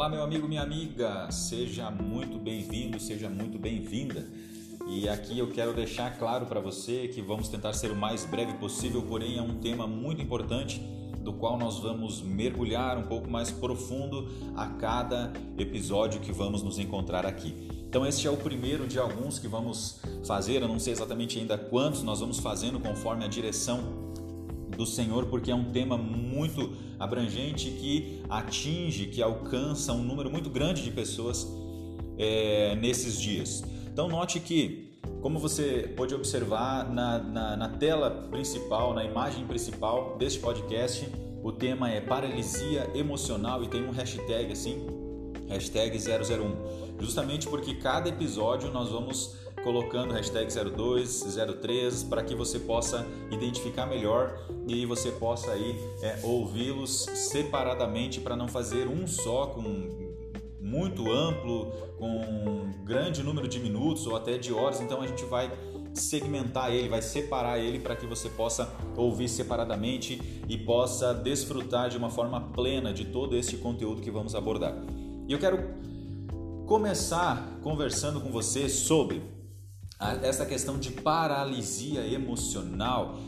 Olá, meu amigo, minha amiga, seja muito bem-vindo, seja muito bem-vinda. E aqui eu quero deixar claro para você que vamos tentar ser o mais breve possível, porém é um tema muito importante do qual nós vamos mergulhar um pouco mais profundo a cada episódio que vamos nos encontrar aqui. Então este é o primeiro de alguns que vamos fazer, eu não sei exatamente ainda quantos nós vamos fazendo conforme a direção do Senhor, porque é um tema muito abrangente que atinge, que alcança um número muito grande de pessoas é, nesses dias. Então, note que, como você pode observar na, na, na tela principal, na imagem principal deste podcast, o tema é paralisia emocional e tem um hashtag assim, hashtag 001. Justamente porque cada episódio nós vamos colocando hashtag 02, 03 para que você possa identificar melhor e você possa aí é, ouvi-los separadamente para não fazer um só com muito amplo, com um grande número de minutos ou até de horas. Então a gente vai segmentar ele, vai separar ele para que você possa ouvir separadamente e possa desfrutar de uma forma plena de todo este conteúdo que vamos abordar. E eu quero começar conversando com você sobre essa questão de paralisia emocional.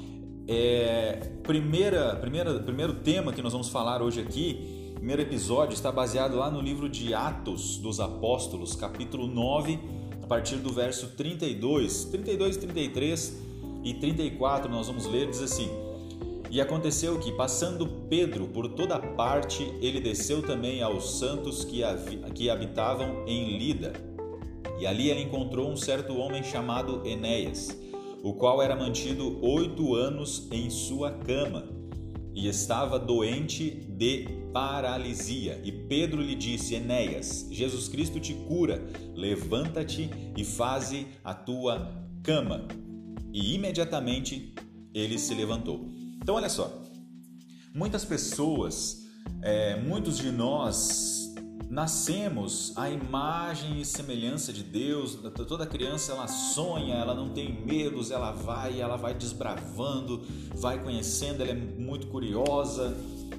É, primeira, primeira, primeiro tema que nós vamos falar hoje aqui, primeiro episódio, está baseado lá no livro de Atos dos Apóstolos, capítulo 9, a partir do verso 32, 32, 33 e 34, nós vamos ler, diz assim: E aconteceu que, passando Pedro por toda parte, ele desceu também aos santos que, que habitavam em Lida e ali ele encontrou um certo homem chamado Enéas, o qual era mantido oito anos em sua cama e estava doente de paralisia. E Pedro lhe disse: Enéas, Jesus Cristo te cura, levanta-te e faze a tua cama. E imediatamente ele se levantou. Então, olha só, muitas pessoas, é, muitos de nós nascemos à imagem e semelhança de Deus. Toda criança ela sonha, ela não tem medos, ela vai, ela vai desbravando, vai conhecendo, ela é muito curiosa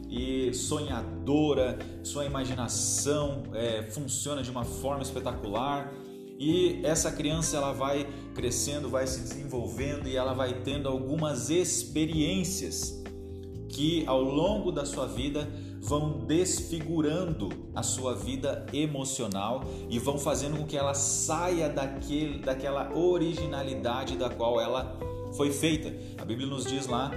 e sonhadora. Sua imaginação é, funciona de uma forma espetacular. E essa criança ela vai crescendo, vai se desenvolvendo e ela vai tendo algumas experiências que ao longo da sua vida vão desfigurando a sua vida emocional e vão fazendo com que ela saia daquele, daquela originalidade da qual ela foi feita. A Bíblia nos diz lá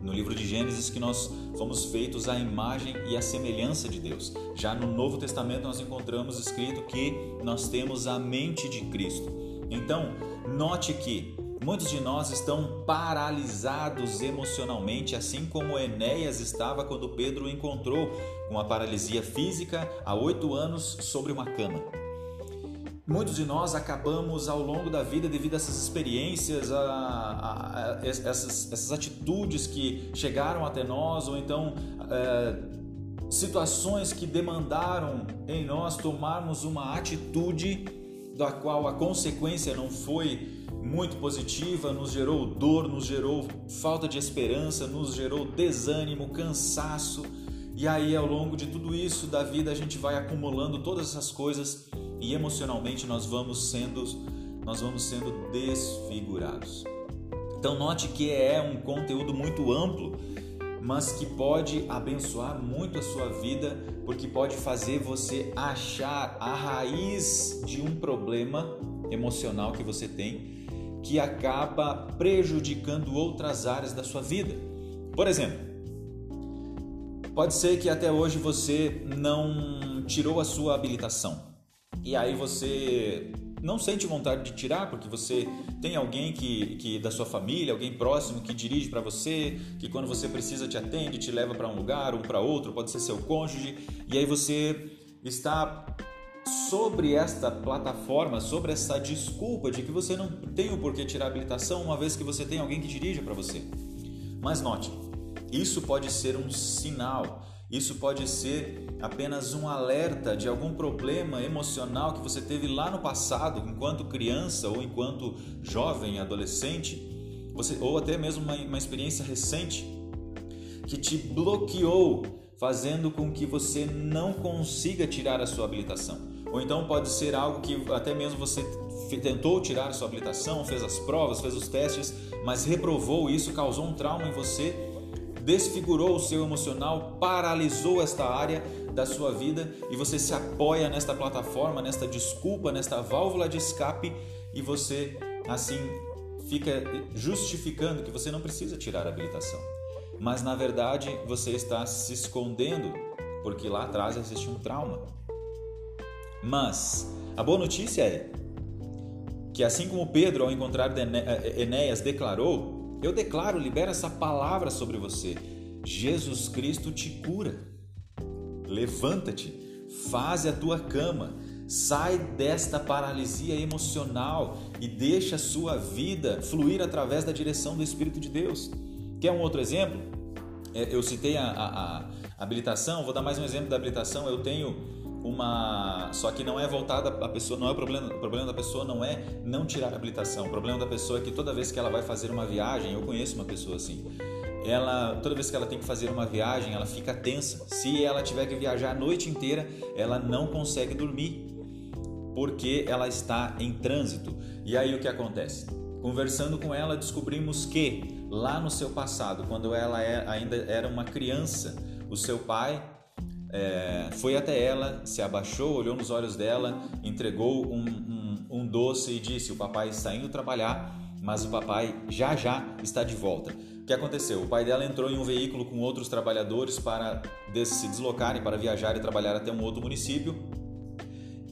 no livro de Gênesis que nós fomos feitos à imagem e à semelhança de Deus. Já no Novo Testamento nós encontramos escrito que nós temos a mente de Cristo. Então, note que Muitos de nós estão paralisados emocionalmente, assim como Enéas estava quando Pedro o encontrou com a paralisia física há oito anos sobre uma cama. Muitos de nós acabamos ao longo da vida, devido a essas experiências, a, a, a essas, essas, atitudes que chegaram até nós, ou então é, situações que demandaram em nós tomarmos uma atitude da qual a consequência não foi muito positiva, nos gerou dor, nos gerou falta de esperança, nos gerou desânimo, cansaço. E aí, ao longo de tudo isso da vida, a gente vai acumulando todas essas coisas e emocionalmente nós vamos sendo nós vamos sendo desfigurados. Então note que é um conteúdo muito amplo, mas que pode abençoar muito a sua vida, porque pode fazer você achar a raiz de um problema emocional que você tem que acaba prejudicando outras áreas da sua vida. Por exemplo, pode ser que até hoje você não tirou a sua habilitação e aí você não sente vontade de tirar porque você tem alguém que, que da sua família, alguém próximo que dirige para você, que quando você precisa te atende, te leva para um lugar, um para outro, pode ser seu cônjuge, e aí você está sobre esta plataforma, sobre essa desculpa de que você não tem o porquê tirar a habilitação, uma vez que você tem alguém que dirija para você. Mas note, isso pode ser um sinal, isso pode ser apenas um alerta de algum problema emocional que você teve lá no passado, enquanto criança ou enquanto jovem, adolescente, você, ou até mesmo uma, uma experiência recente que te bloqueou fazendo com que você não consiga tirar a sua habilitação. Ou então pode ser algo que até mesmo você tentou tirar a sua habilitação, fez as provas, fez os testes, mas reprovou isso, causou um trauma em você, desfigurou o seu emocional, paralisou esta área da sua vida e você se apoia nesta plataforma, nesta desculpa, nesta válvula de escape e você assim fica justificando que você não precisa tirar a habilitação. Mas na verdade você está se escondendo porque lá atrás existe um trauma. Mas a boa notícia é que assim como Pedro, ao encontrar Enéas, declarou: Eu declaro, libera essa palavra sobre você. Jesus Cristo te cura. Levanta-te, faze a tua cama, sai desta paralisia emocional e deixa a sua vida fluir através da direção do Espírito de Deus. Quer um outro exemplo? É, eu citei a, a, a habilitação, vou dar mais um exemplo da habilitação. Eu tenho uma só que não é voltada a pessoa não é o problema o problema da pessoa não é não tirar a habilitação. O problema da pessoa é que toda vez que ela vai fazer uma viagem eu conheço uma pessoa assim ela toda vez que ela tem que fazer uma viagem ela fica tensa. Se ela tiver que viajar a noite inteira ela não consegue dormir porque ela está em trânsito. E aí o que acontece? Conversando com ela descobrimos que lá no seu passado quando ela é, ainda era uma criança o seu pai é, foi até ela, se abaixou, olhou nos olhos dela, entregou um, um, um doce e disse: O papai está indo trabalhar, mas o papai já já está de volta. O que aconteceu? O pai dela entrou em um veículo com outros trabalhadores para se deslocarem, para viajar e trabalhar até um outro município.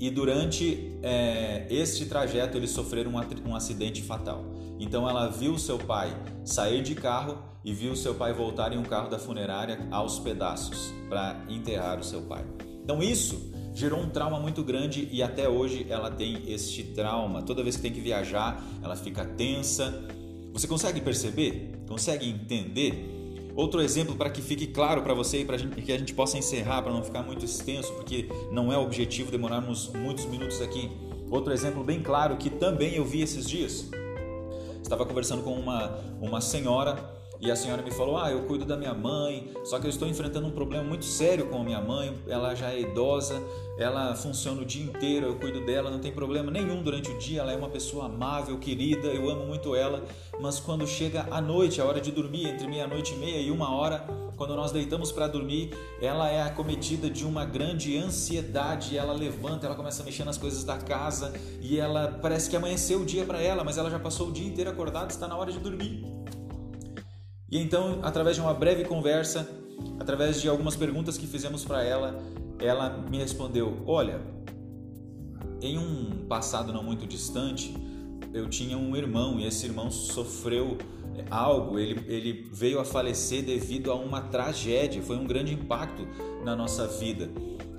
E durante é, este trajeto eles sofreram um, um acidente fatal. Então ela viu seu pai sair de carro e viu seu pai voltar em um carro da funerária aos pedaços para enterrar o seu pai. Então isso gerou um trauma muito grande e até hoje ela tem este trauma. Toda vez que tem que viajar, ela fica tensa. Você consegue perceber? Consegue entender? Outro exemplo para que fique claro para você e para que a gente possa encerrar, para não ficar muito extenso, porque não é o objetivo demorarmos muitos minutos aqui. Outro exemplo bem claro que também eu vi esses dias. Estava conversando com uma, uma senhora e a senhora me falou: Ah, eu cuido da minha mãe, só que eu estou enfrentando um problema muito sério com a minha mãe. Ela já é idosa, ela funciona o dia inteiro, eu cuido dela, não tem problema nenhum durante o dia. Ela é uma pessoa amável, querida, eu amo muito ela. Mas quando chega a noite, a hora de dormir, entre meia-noite e meia e uma hora, quando nós deitamos para dormir, ela é acometida de uma grande ansiedade. Ela levanta, ela começa a mexer nas coisas da casa e ela parece que amanheceu o dia para ela, mas ela já passou o dia inteiro acordada, está na hora de dormir. E então, através de uma breve conversa, através de algumas perguntas que fizemos para ela, ela me respondeu: Olha, em um passado não muito distante, eu tinha um irmão e esse irmão sofreu algo, ele, ele veio a falecer devido a uma tragédia, foi um grande impacto na nossa vida.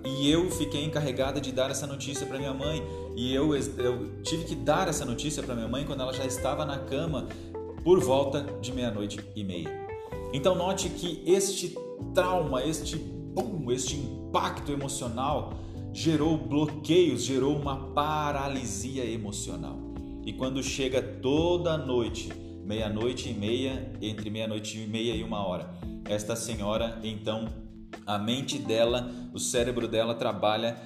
E eu fiquei encarregada de dar essa notícia para minha mãe. E eu, eu tive que dar essa notícia para minha mãe quando ela já estava na cama por volta de meia-noite e meia. Então note que este trauma, este boom, este impacto emocional gerou bloqueios, gerou uma paralisia emocional. E quando chega toda noite, meia-noite e meia, entre meia-noite e meia e uma hora, esta senhora, então, a mente dela, o cérebro dela trabalha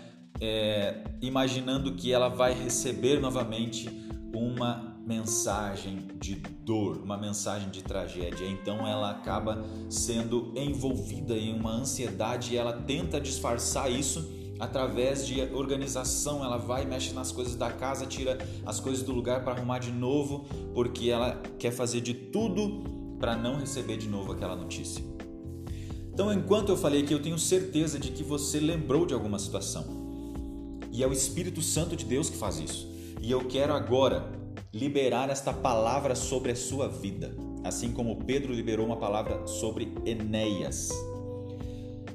é, imaginando que ela vai receber novamente uma mensagem de dor, uma mensagem de tragédia. Então ela acaba sendo envolvida em uma ansiedade e ela tenta disfarçar isso através de organização. Ela vai, mexe nas coisas da casa, tira as coisas do lugar para arrumar de novo, porque ela quer fazer de tudo para não receber de novo aquela notícia. Então, enquanto eu falei aqui, eu tenho certeza de que você lembrou de alguma situação. E é o Espírito Santo de Deus que faz isso. E eu quero agora liberar esta palavra sobre a sua vida, assim como Pedro liberou uma palavra sobre Enéas.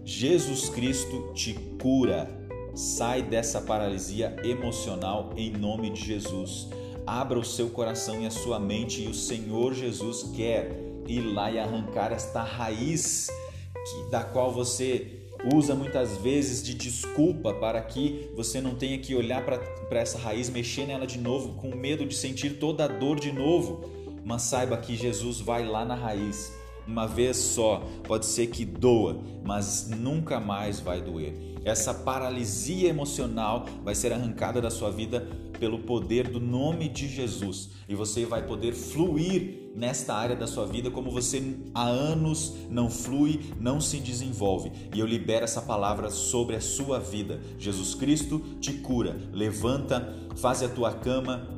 Jesus Cristo te cura. Sai dessa paralisia emocional em nome de Jesus. Abra o seu coração e a sua mente e o Senhor Jesus quer ir lá e arrancar esta raiz que, da qual você usa muitas vezes de desculpa para que você não tenha que olhar para essa raiz, mexer nela de novo, com medo de sentir toda a dor de novo. Mas saiba que Jesus vai lá na raiz uma vez só, pode ser que doa, mas nunca mais vai doer. Essa paralisia emocional vai ser arrancada da sua vida pelo poder do nome de Jesus e você vai poder fluir nesta área da sua vida como você há anos não flui, não se desenvolve. E eu libero essa palavra sobre a sua vida. Jesus Cristo te cura. Levanta, faz a tua cama,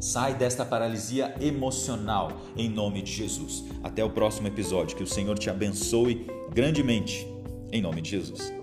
sai desta paralisia emocional em nome de Jesus. Até o próximo episódio. Que o Senhor te abençoe grandemente em nome de Jesus.